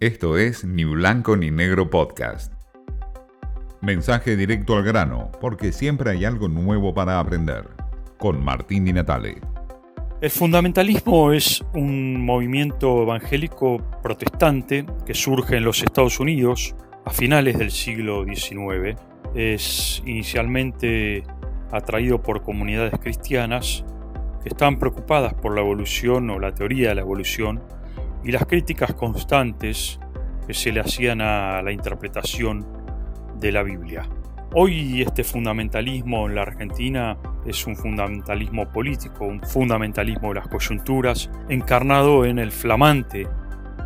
Esto es Ni Blanco ni Negro Podcast. Mensaje directo al grano, porque siempre hay algo nuevo para aprender. Con Martín Di Natale. El fundamentalismo es un movimiento evangélico protestante que surge en los Estados Unidos a finales del siglo XIX. Es inicialmente atraído por comunidades cristianas que están preocupadas por la evolución o la teoría de la evolución y las críticas constantes que se le hacían a la interpretación de la Biblia. Hoy este fundamentalismo en la Argentina es un fundamentalismo político, un fundamentalismo de las coyunturas, encarnado en el flamante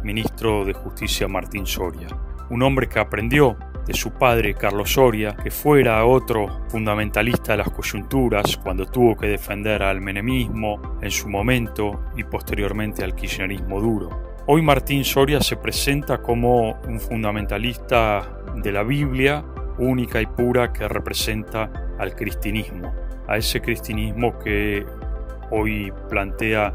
ministro de Justicia Martín Soria, un hombre que aprendió de su padre Carlos Soria, que fuera otro fundamentalista de las coyunturas cuando tuvo que defender al menemismo en su momento y posteriormente al kirchnerismo duro. Hoy Martín Soria se presenta como un fundamentalista de la Biblia, única y pura que representa al cristianismo, a ese cristianismo que hoy plantea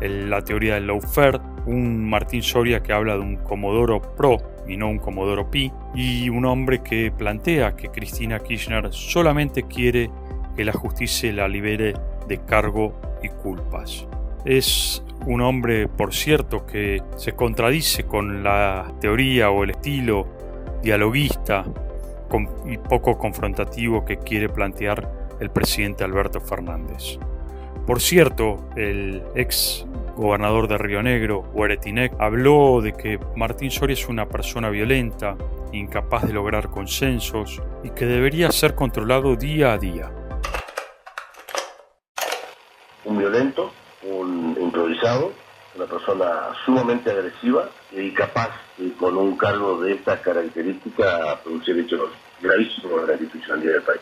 la teoría del lawfare, un Martín Soria que habla de un Comodoro Pro y no un Comodoro Pi, y un hombre que plantea que Cristina Kirchner solamente quiere que la justicia la libere de cargo y culpas. Es un hombre, por cierto, que se contradice con la teoría o el estilo dialoguista y poco confrontativo que quiere plantear el presidente Alberto Fernández. Por cierto, el ex gobernador de Río Negro, Hueretinec, habló de que Martín Soria es una persona violenta, incapaz de lograr consensos y que debería ser controlado día a día. Un violento un improvisado, una persona sumamente agresiva y capaz, con un cargo de esta característica, a producir hechos gravísimos en la institucionalidad del país.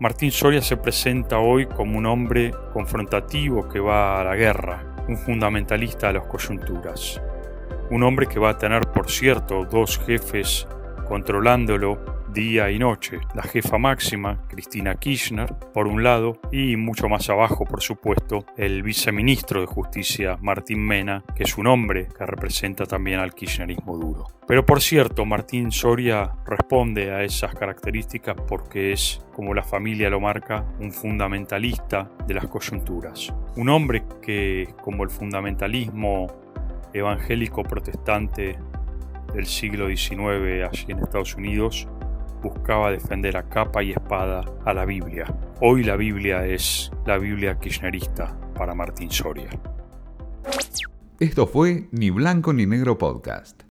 Martín Soria se presenta hoy como un hombre confrontativo que va a la guerra, un fundamentalista de las coyunturas, un hombre que va a tener, por cierto, dos jefes controlándolo día y noche. La jefa máxima, Cristina Kirchner, por un lado, y mucho más abajo, por supuesto, el viceministro de Justicia, Martín Mena, que es un hombre que representa también al kirchnerismo duro. Pero por cierto, Martín Soria responde a esas características porque es, como la familia lo marca, un fundamentalista de las coyunturas. Un hombre que, como el fundamentalismo evangélico protestante del siglo XIX allí en Estados Unidos, buscaba defender a capa y espada a la Biblia. Hoy la Biblia es la Biblia kirchnerista para Martín Soria. Esto fue Ni Blanco ni Negro Podcast.